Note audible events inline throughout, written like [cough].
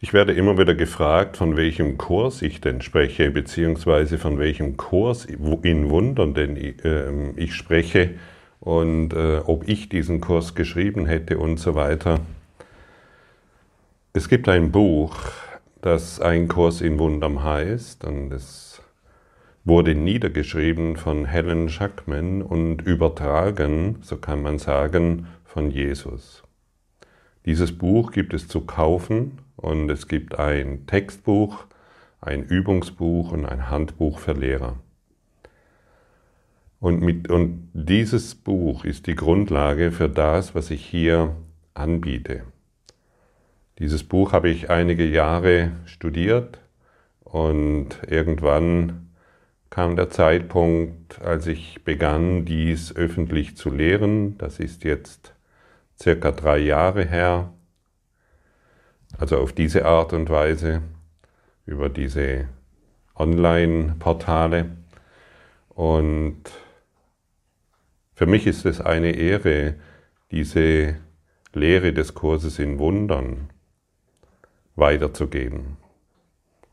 Ich werde immer wieder gefragt, von welchem Kurs ich denn spreche, beziehungsweise von welchem Kurs in Wundern denn ähm, ich spreche und äh, ob ich diesen Kurs geschrieben hätte und so weiter. Es gibt ein Buch, das ein Kurs in Wundern heißt und es wurde niedergeschrieben von Helen Schackman und übertragen, so kann man sagen, von Jesus. Dieses Buch gibt es zu kaufen und es gibt ein Textbuch, ein Übungsbuch und ein Handbuch für Lehrer. Und, mit, und dieses Buch ist die Grundlage für das, was ich hier anbiete. Dieses Buch habe ich einige Jahre studiert und irgendwann kam der Zeitpunkt, als ich begann, dies öffentlich zu lehren. Das ist jetzt circa drei Jahre her. Also auf diese Art und Weise, über diese Online-Portale. Und für mich ist es eine Ehre, diese Lehre des Kurses in Wundern weiterzugeben.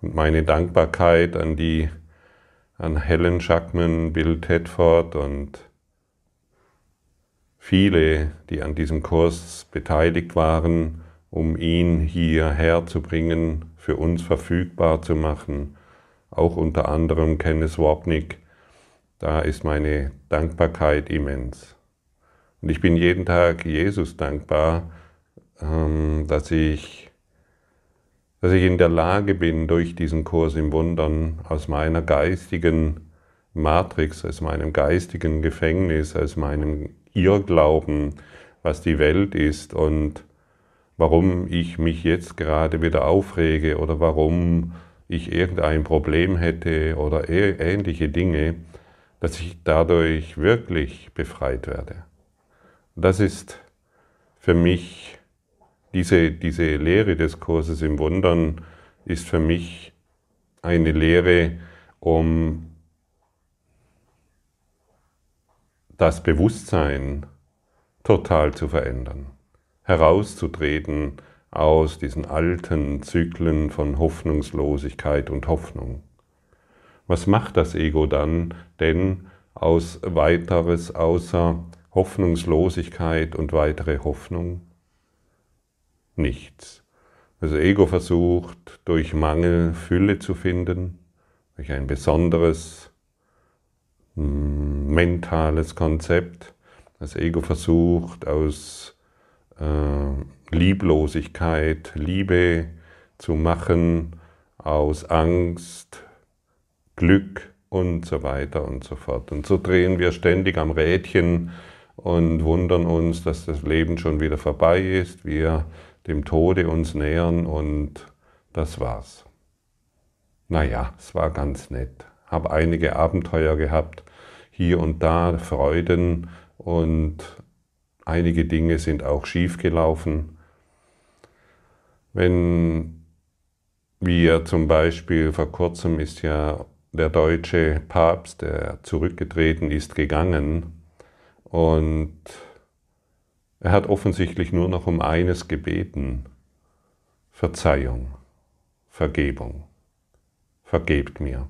Und meine Dankbarkeit an die, an Helen Schackman, Bill Tedford und viele, die an diesem Kurs beteiligt waren, um ihn hierher zu bringen, für uns verfügbar zu machen. Auch unter anderem Kenneth Wapnick. Da ist meine Dankbarkeit immens. Und ich bin jeden Tag Jesus dankbar, ähm, dass ich, dass ich in der Lage bin, durch diesen Kurs im Wundern aus meiner geistigen Matrix, aus meinem geistigen Gefängnis, aus meinem Irrglauben, was die Welt ist und warum ich mich jetzt gerade wieder aufrege oder warum ich irgendein Problem hätte oder ähnliche Dinge, dass ich dadurch wirklich befreit werde. Das ist für mich, diese, diese Lehre des Kurses im Wundern ist für mich eine Lehre, um das Bewusstsein total zu verändern herauszutreten aus diesen alten Zyklen von Hoffnungslosigkeit und Hoffnung. Was macht das Ego dann denn aus weiteres außer Hoffnungslosigkeit und weitere Hoffnung? Nichts. Das Ego versucht durch Mangel Fülle zu finden, durch ein besonderes mentales Konzept. Das Ego versucht aus äh, Lieblosigkeit, Liebe zu machen aus Angst, Glück und so weiter und so fort. Und so drehen wir ständig am Rädchen und wundern uns, dass das Leben schon wieder vorbei ist, wir dem Tode uns nähern und das war's. Naja, es war ganz nett. Habe einige Abenteuer gehabt, hier und da Freuden und Einige Dinge sind auch schief gelaufen. Wenn wir zum Beispiel vor kurzem ist ja der deutsche Papst, der zurückgetreten ist, gegangen und er hat offensichtlich nur noch um eines gebeten, Verzeihung, Vergebung, vergebt mir.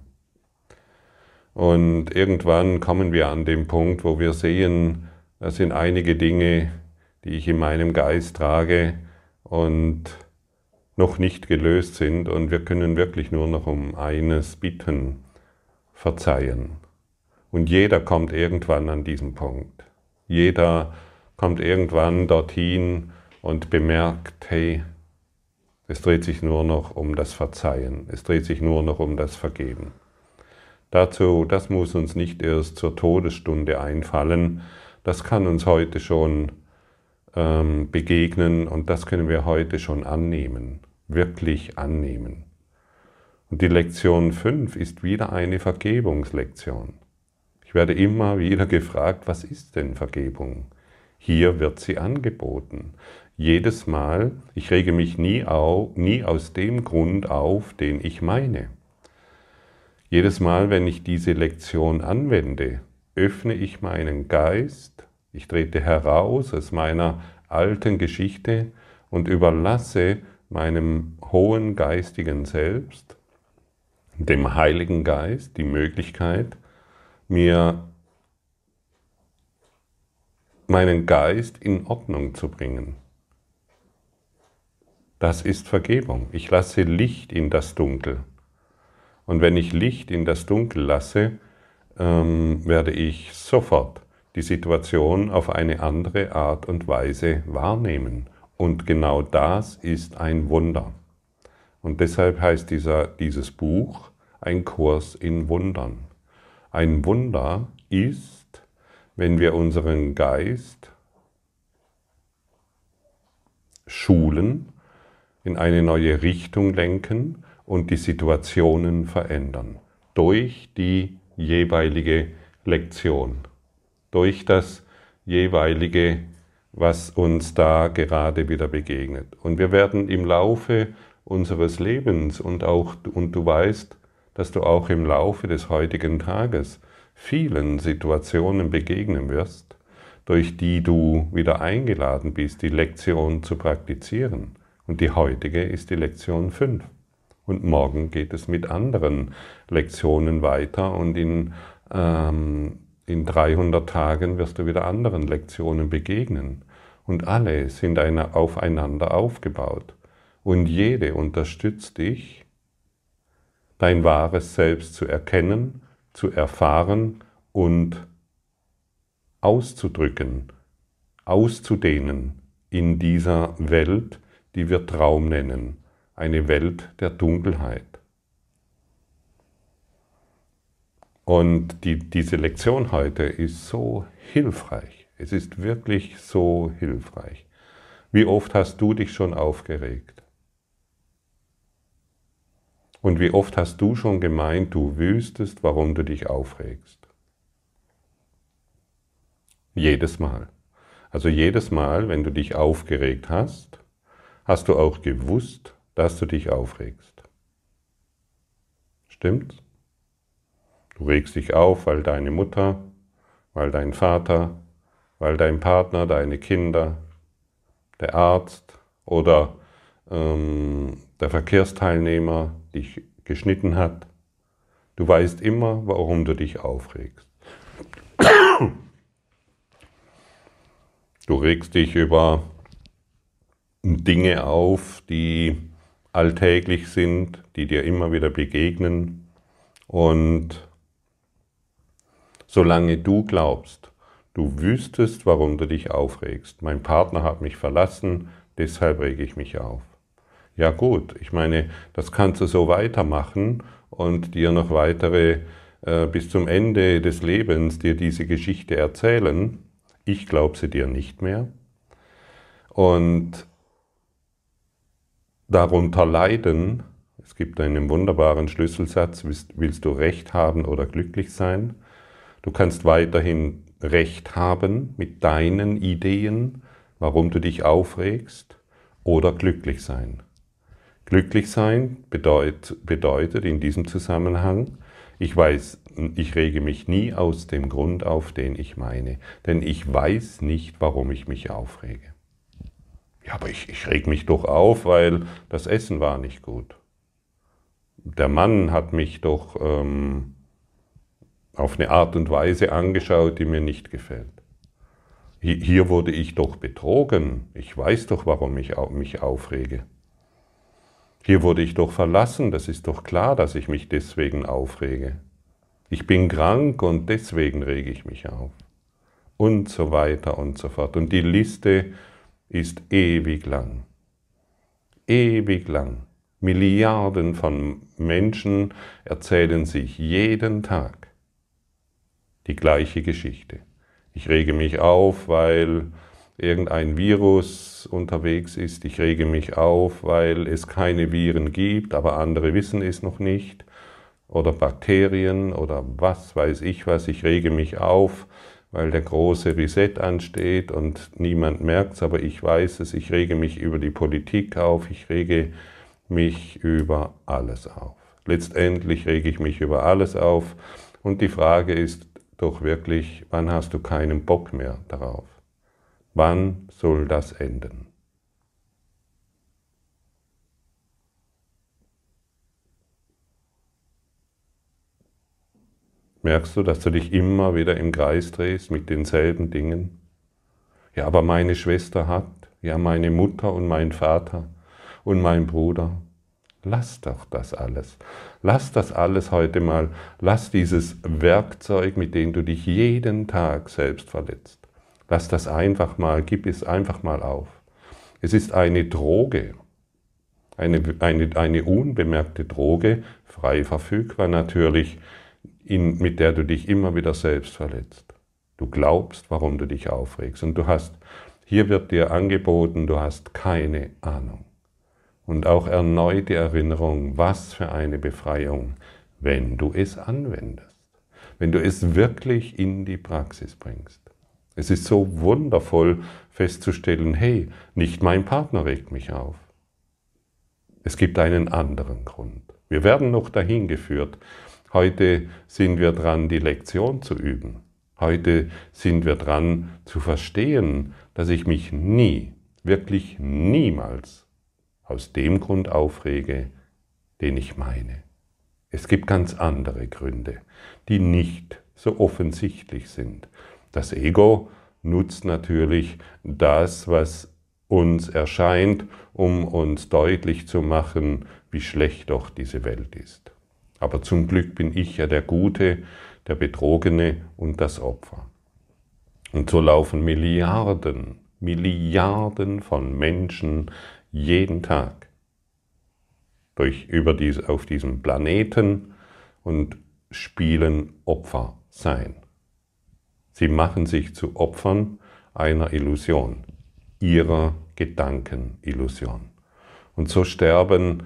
Und irgendwann kommen wir an den Punkt, wo wir sehen, das sind einige Dinge, die ich in meinem Geist trage und noch nicht gelöst sind und wir können wirklich nur noch um eines bitten, verzeihen. Und jeder kommt irgendwann an diesen Punkt. Jeder kommt irgendwann dorthin und bemerkt, hey, es dreht sich nur noch um das Verzeihen, es dreht sich nur noch um das Vergeben. Dazu, das muss uns nicht erst zur Todesstunde einfallen, das kann uns heute schon ähm, begegnen und das können wir heute schon annehmen, wirklich annehmen. Und die Lektion 5 ist wieder eine Vergebungslektion. Ich werde immer wieder gefragt, was ist denn Vergebung? Hier wird sie angeboten. Jedes Mal, ich rege mich nie, auf, nie aus dem Grund auf, den ich meine. Jedes Mal, wenn ich diese Lektion anwende, öffne ich meinen Geist, ich trete heraus aus meiner alten Geschichte und überlasse meinem hohen geistigen Selbst, dem Heiligen Geist, die Möglichkeit, mir meinen Geist in Ordnung zu bringen. Das ist Vergebung. Ich lasse Licht in das Dunkel. Und wenn ich Licht in das Dunkel lasse, ähm, werde ich sofort die Situation auf eine andere Art und Weise wahrnehmen. Und genau das ist ein Wunder. Und deshalb heißt dieser, dieses Buch ein Kurs in Wundern. Ein Wunder ist, wenn wir unseren Geist schulen, in eine neue Richtung lenken und die Situationen verändern. Durch die jeweilige Lektion. Durch das jeweilige, was uns da gerade wieder begegnet. Und wir werden im Laufe unseres Lebens und auch, und du weißt, dass du auch im Laufe des heutigen Tages vielen Situationen begegnen wirst, durch die du wieder eingeladen bist, die Lektion zu praktizieren. Und die heutige ist die Lektion 5. Und morgen geht es mit anderen Lektionen weiter und in, ähm, in 300 Tagen wirst du wieder anderen Lektionen begegnen. Und alle sind eine, aufeinander aufgebaut. Und jede unterstützt dich, dein wahres Selbst zu erkennen, zu erfahren und auszudrücken, auszudehnen in dieser Welt, die wir Traum nennen eine Welt der Dunkelheit. Und die, diese Lektion heute ist so hilfreich. Es ist wirklich so hilfreich. Wie oft hast du dich schon aufgeregt? Und wie oft hast du schon gemeint, du wüsstest, warum du dich aufregst? Jedes Mal. Also jedes Mal, wenn du dich aufgeregt hast, hast du auch gewusst, dass du dich aufregst. Stimmt's? Du regst dich auf, weil deine Mutter, weil dein Vater, weil dein Partner, deine Kinder, der Arzt oder ähm, der Verkehrsteilnehmer dich geschnitten hat. Du weißt immer, warum du dich aufregst. Du regst dich über Dinge auf, die alltäglich sind, die dir immer wieder begegnen. Und solange du glaubst, du wüsstest, warum du dich aufregst. Mein Partner hat mich verlassen, deshalb rege ich mich auf. Ja gut, ich meine, das kannst du so weitermachen und dir noch weitere äh, bis zum Ende des Lebens dir diese Geschichte erzählen. Ich glaube sie dir nicht mehr. Und darunter leiden, es gibt einen wunderbaren Schlüsselsatz, willst, du Recht haben oder glücklich sein? Du kannst weiterhin Recht haben mit deinen Ideen, warum du dich aufregst, oder glücklich sein. Glücklich sein bedeutet, bedeutet in diesem Zusammenhang, ich weiß, ich rege mich nie aus dem Grund auf, den ich meine, denn ich weiß nicht, warum ich mich aufrege. Ja, aber ich, ich reg mich doch auf, weil das Essen war nicht gut. Der Mann hat mich doch ähm, auf eine Art und Weise angeschaut, die mir nicht gefällt. Hier wurde ich doch betrogen. Ich weiß doch, warum ich mich aufrege. Hier wurde ich doch verlassen. Das ist doch klar, dass ich mich deswegen aufrege. Ich bin krank und deswegen rege ich mich auf. Und so weiter und so fort. Und die Liste ist ewig lang. Ewig lang. Milliarden von Menschen erzählen sich jeden Tag die gleiche Geschichte. Ich rege mich auf, weil irgendein Virus unterwegs ist. Ich rege mich auf, weil es keine Viren gibt, aber andere wissen es noch nicht. Oder Bakterien oder was weiß ich was. Ich rege mich auf, weil der große Reset ansteht und niemand merkt es, aber ich weiß es, ich rege mich über die Politik auf, ich rege mich über alles auf. Letztendlich rege ich mich über alles auf und die Frage ist doch wirklich, wann hast du keinen Bock mehr darauf? Wann soll das enden? Merkst du, dass du dich immer wieder im Kreis drehst mit denselben Dingen? Ja, aber meine Schwester hat, ja, meine Mutter und mein Vater und mein Bruder. Lass doch das alles. Lass das alles heute mal. Lass dieses Werkzeug, mit dem du dich jeden Tag selbst verletzt. Lass das einfach mal, gib es einfach mal auf. Es ist eine Droge, eine, eine, eine unbemerkte Droge, frei verfügbar natürlich, in, mit der du dich immer wieder selbst verletzt. Du glaubst, warum du dich aufregst. Und du hast, hier wird dir angeboten, du hast keine Ahnung. Und auch erneute Erinnerung, was für eine Befreiung, wenn du es anwendest. Wenn du es wirklich in die Praxis bringst. Es ist so wundervoll festzustellen, hey, nicht mein Partner regt mich auf. Es gibt einen anderen Grund. Wir werden noch dahin geführt. Heute sind wir dran, die Lektion zu üben. Heute sind wir dran zu verstehen, dass ich mich nie, wirklich niemals aus dem Grund aufrege, den ich meine. Es gibt ganz andere Gründe, die nicht so offensichtlich sind. Das Ego nutzt natürlich das, was uns erscheint, um uns deutlich zu machen, wie schlecht doch diese Welt ist. Aber zum Glück bin ich ja der Gute, der Betrogene und das Opfer. Und so laufen Milliarden, Milliarden von Menschen jeden Tag durch, über diese, auf diesem Planeten und spielen Opfer sein. Sie machen sich zu Opfern einer Illusion, ihrer Gedankenillusion. Und so sterben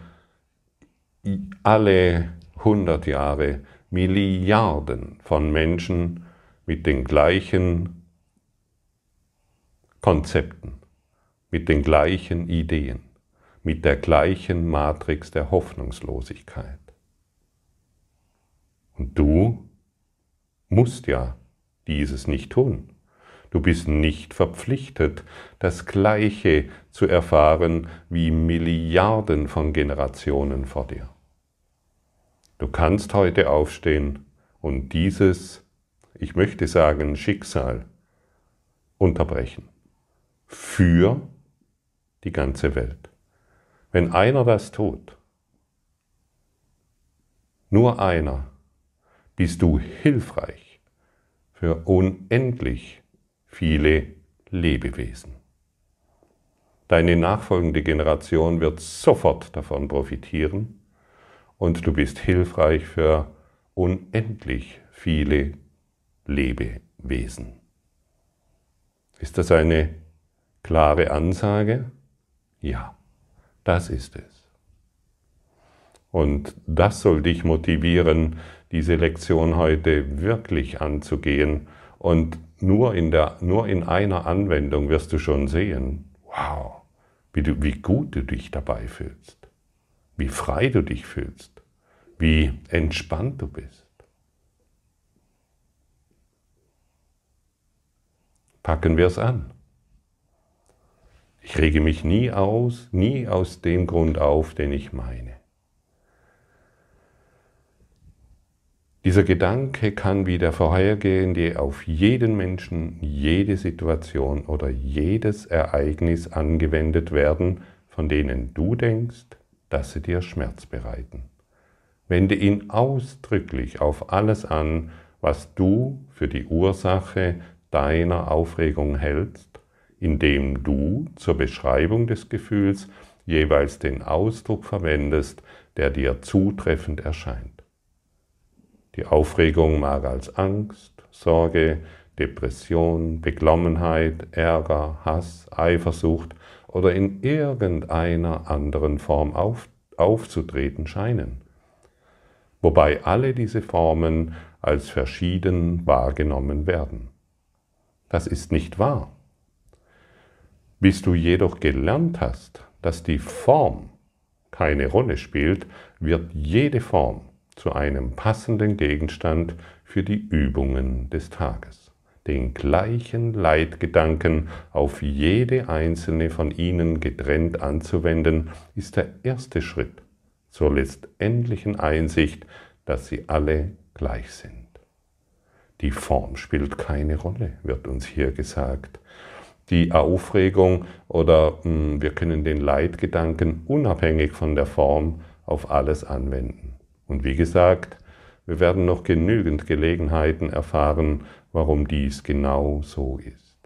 alle 100 Jahre Milliarden von Menschen mit den gleichen Konzepten, mit den gleichen Ideen, mit der gleichen Matrix der Hoffnungslosigkeit. Und du musst ja dieses nicht tun. Du bist nicht verpflichtet, das Gleiche zu erfahren wie Milliarden von Generationen vor dir. Du kannst heute aufstehen und dieses, ich möchte sagen, Schicksal unterbrechen. Für die ganze Welt. Wenn einer das tut, nur einer, bist du hilfreich für unendlich viele Lebewesen. Deine nachfolgende Generation wird sofort davon profitieren und du bist hilfreich für unendlich viele Lebewesen. Ist das eine klare Ansage? Ja, das ist es. Und das soll dich motivieren, diese Lektion heute wirklich anzugehen. Und nur in, der, nur in einer Anwendung wirst du schon sehen, wow, wie, du, wie gut du dich dabei fühlst wie frei du dich fühlst, wie entspannt du bist. Packen wir es an. Ich rege mich nie aus, nie aus dem Grund auf, den ich meine. Dieser Gedanke kann wie der vorhergehende auf jeden Menschen, jede Situation oder jedes Ereignis angewendet werden, von denen du denkst, dass sie dir Schmerz bereiten. Wende ihn ausdrücklich auf alles an, was du für die Ursache deiner Aufregung hältst, indem du zur Beschreibung des Gefühls jeweils den Ausdruck verwendest, der dir zutreffend erscheint. Die Aufregung mag als Angst, Sorge, Depression, Beklommenheit, Ärger, Hass, Eifersucht oder in irgendeiner anderen Form auf, aufzutreten scheinen. Wobei alle diese Formen als verschieden wahrgenommen werden. Das ist nicht wahr. Bis du jedoch gelernt hast, dass die Form keine Rolle spielt, wird jede Form zu einem passenden Gegenstand für die Übungen des Tages den gleichen Leitgedanken auf jede einzelne von ihnen getrennt anzuwenden, ist der erste Schritt zur letztendlichen Einsicht, dass sie alle gleich sind. Die Form spielt keine Rolle, wird uns hier gesagt. Die Aufregung oder mh, hm, wir können den Leitgedanken unabhängig von der Form auf alles anwenden. Und wie gesagt, wir werden noch genügend Gelegenheiten erfahren, warum dies genau so ist.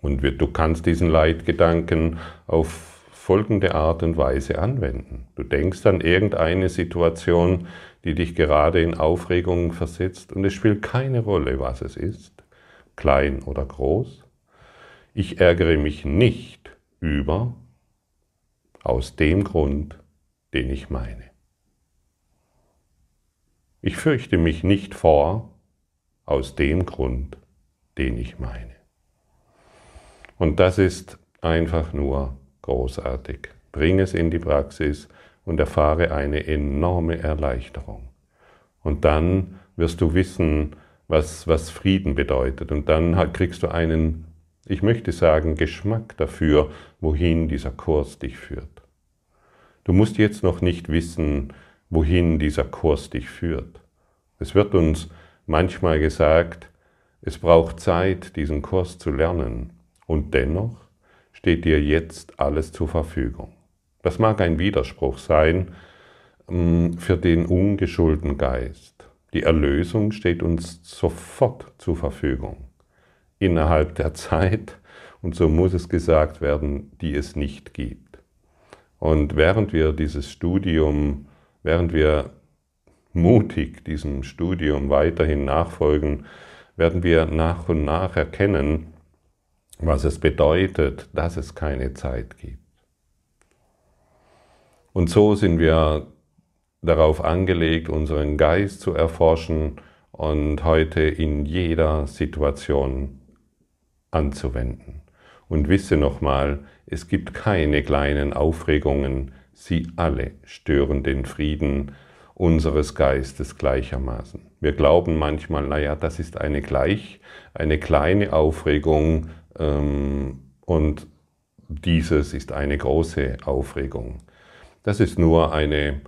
Und du kannst diesen Leitgedanken auf folgende Art und Weise anwenden. Du denkst an irgendeine Situation, die dich gerade in Aufregung versetzt und es spielt keine Rolle, was es ist, klein oder groß. Ich ärgere mich nicht über aus dem Grund, den ich meine. Ich fürchte mich nicht vor aus dem Grund, den ich meine. Und das ist einfach nur großartig. Bring es in die Praxis und erfahre eine enorme Erleichterung. Und dann wirst du wissen, was, was Frieden bedeutet. Und dann kriegst du einen, ich möchte sagen, Geschmack dafür, wohin dieser Kurs dich führt. Du musst jetzt noch nicht wissen, wohin dieser Kurs dich führt. Es wird uns manchmal gesagt, es braucht Zeit, diesen Kurs zu lernen. Und dennoch steht dir jetzt alles zur Verfügung. Das mag ein Widerspruch sein mm, für den ungeschulten Geist. Die Erlösung steht uns sofort zur Verfügung. Innerhalb der [laughs] Zeit, und so muss es gesagt werden, die es nicht gibt. Und während wir dieses Studium, während wir mutig diesem Studium weiterhin nachfolgen, werden wir nach und nach erkennen, was es bedeutet, dass es keine Zeit gibt. Und so sind wir darauf angelegt, unseren Geist zu erforschen und heute in jeder Situation anzuwenden. Und wisse nochmal, es gibt keine kleinen Aufregungen, sie alle stören den Frieden unseres Geistes gleichermaßen. Wir glauben manchmal, naja, das ist eine gleich, eine kleine Aufregung, ähm, und dieses ist eine große Aufregung. Das ist nur eine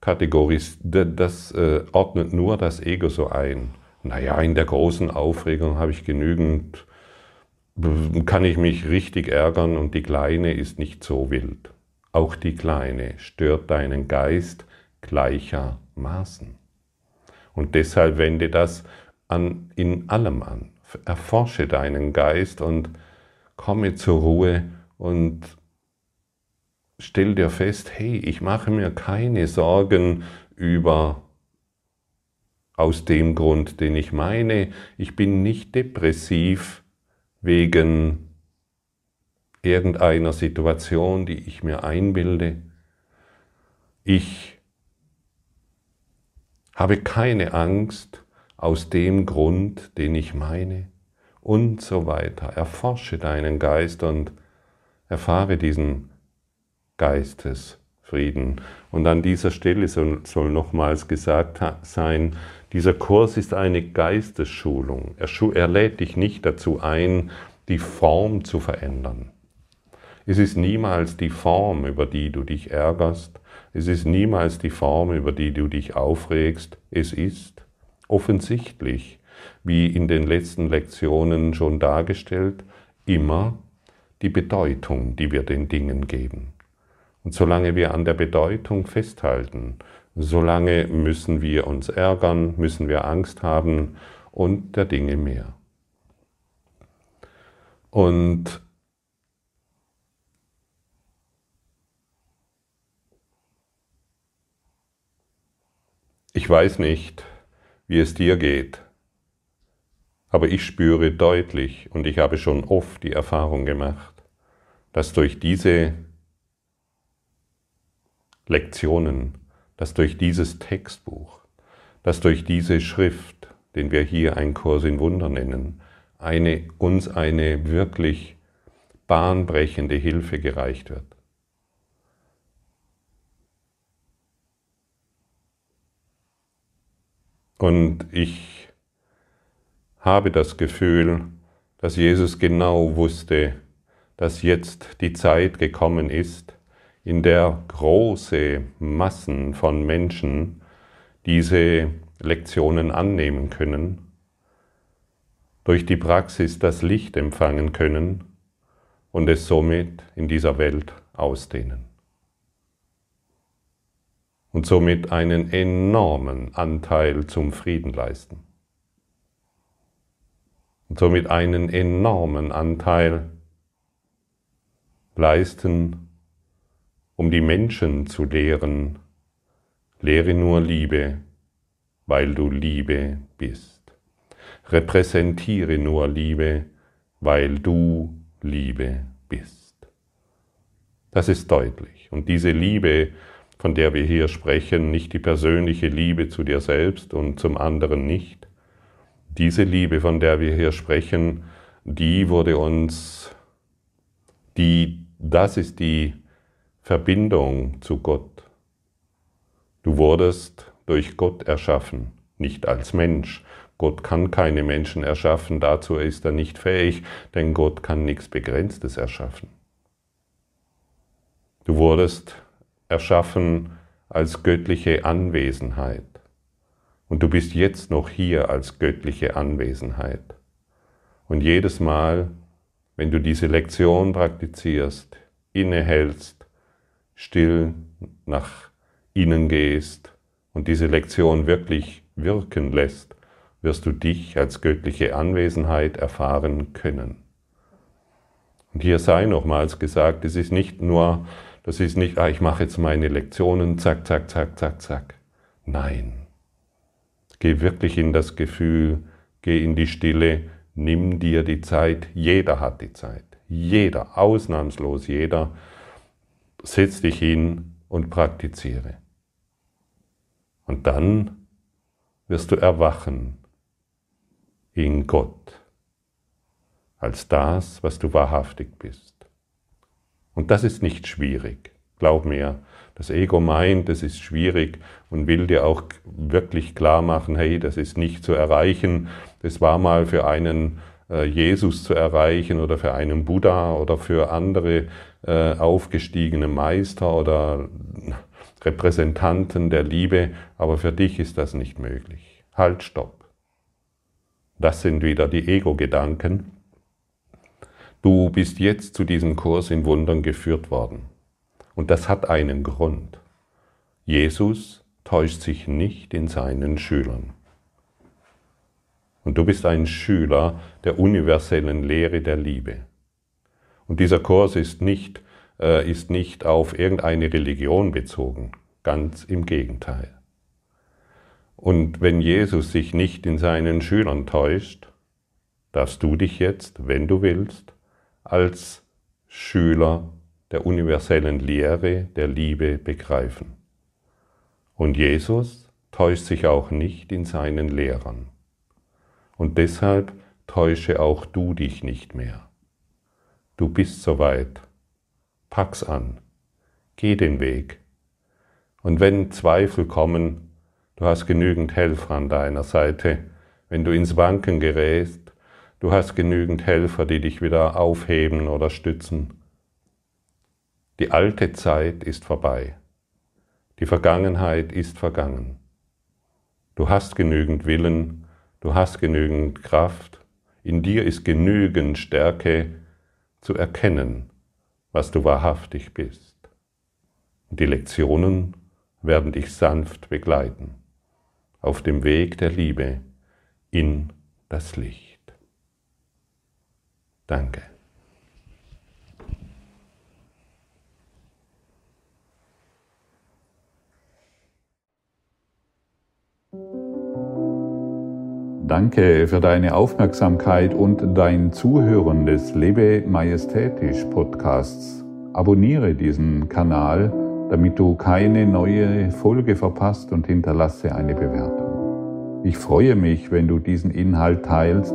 Kategorie, das äh, ordnet nur das Ego so ein. Naja, in der großen Aufregung habe ich genügend, kann ich mich richtig ärgern und die kleine ist nicht so wild. Auch die kleine stört deinen Geist gleichermaßen. Und deshalb wende das an, in allem an erforsche deinen Geist und komme zur Ruhe und stell dir fest, hey, ich mache mir keine Sorgen über aus dem Grund, den ich meine, ich bin nicht depressiv wegen irgendeiner Situation, die ich mir einbilde. Ich habe keine Angst aus dem Grund, den ich meine und so weiter. Erforsche deinen Geist und erfahre diesen Geistesfrieden. Und an dieser Stelle soll, nochmals gesagt sein, dieser Kurs ist eine Geistesschulung. Er, er lädt dich nicht dazu ein, die Form zu verändern. Es ist niemals die Form, über die du dich ärgerst. Es ist niemals die Form, über die du dich aufregst. Es ist offensichtlich, wie in den letzten Lektionen schon dargestellt, immer die Bedeutung, die wir den Dingen geben. Und solange wir an der Bedeutung festhalten, solange müssen wir uns ärgern, müssen wir Angst haben und der Dinge mehr. Und ich weiß nicht, wie es dir geht. Aber ich spüre deutlich und ich habe schon oft die Erfahrung gemacht, dass durch diese Lektionen, dass durch dieses Textbuch, dass durch diese Schrift, den wir hier ein Kurs in Wunder nennen, eine, uns eine wirklich bahnbrechende Hilfe gereicht wird. Und ich habe das Gefühl, dass Jesus genau wusste, dass jetzt die Zeit gekommen ist, in der große Massen von Menschen diese Lektionen annehmen können, durch die Praxis das Licht empfangen können und es somit in dieser Welt ausdehnen. Und somit einen enormen Anteil zum Frieden leisten. Und somit einen enormen Anteil leisten, um die Menschen zu lehren, lehre nur Liebe, weil du Liebe bist. Repräsentiere nur Liebe, weil du Liebe bist. Das ist deutlich. Und diese Liebe, von der wir hier sprechen, nicht die persönliche Liebe zu dir selbst und zum anderen nicht. Diese Liebe, von der wir hier sprechen, die wurde uns, die, das ist die Verbindung zu Gott. Du wurdest durch Gott erschaffen, nicht als Mensch, Gott kann keine Menschen erschaffen, dazu ist er nicht fähig, denn Gott kann nichts Begrenztes erschaffen. Du wurdest erschaffen als göttliche Anwesenheit und du bist jetzt noch hier als göttliche Anwesenheit. Und jedes Mal, wenn du diese Lektion praktizierst, innehältst, still nach innen gehst und diese Lektion wirklich wirken lässt, wirst du dich als göttliche Anwesenheit erfahren können. Und hier sei nochmals gesagt, es ist nicht nur, das ist nicht, ah, ich mache jetzt meine Lektionen, zack, zack, zack, zack, zack. Nein. Geh wirklich in das Gefühl, geh in die Stille, nimm dir die Zeit. Jeder hat die Zeit. Jeder, ausnahmslos jeder. Setz dich hin und praktiziere. Und dann wirst du erwachen in Gott als das, was du wahrhaftig bist. Und das ist nicht schwierig. Glaub mir, das Ego meint, es ist schwierig und will dir auch wirklich klar machen, hey, das ist nicht zu erreichen. Das war mal für einen äh, Jesus zu erreichen oder für einen Buddha oder für andere äh, aufgestiegene Meister oder Repräsentanten der Liebe, aber für dich ist das nicht möglich. Halt, stopp. Das sind wieder die Ego-Gedanken. Du bist jetzt zu diesem Kurs in Wundern geführt worden. Und das hat einen Grund. Jesus täuscht sich nicht in seinen Schülern. Und du bist ein Schüler der universellen Lehre der Liebe. Und dieser Kurs ist nicht, äh, ist nicht auf irgendeine Religion bezogen, ganz im Gegenteil. Und wenn Jesus sich nicht in seinen Schülern täuscht, darfst du dich jetzt, wenn du willst, als Schüler der universellen Lehre der Liebe begreifen. Und Jesus täuscht sich auch nicht in seinen Lehrern. Und deshalb täusche auch du dich nicht mehr. Du bist soweit. Pack's an. Geh den Weg. Und wenn Zweifel kommen, Du hast genügend Helfer an deiner Seite. Wenn du ins Wanken gerätst, du hast genügend Helfer, die dich wieder aufheben oder stützen. Die alte Zeit ist vorbei. Die Vergangenheit ist vergangen. Du hast genügend Willen, du hast genügend Kraft, in dir ist genügend Stärke zu erkennen, was du wahrhaftig bist. Und die Lektionen werden dich sanft begleiten auf dem Weg der Liebe in das Licht. Danke. Danke für deine Aufmerksamkeit und dein Zuhören des Lebe Majestätisch Podcasts. Abonniere diesen Kanal damit du keine neue Folge verpasst und hinterlasse eine Bewertung. Ich freue mich, wenn du diesen Inhalt teilst,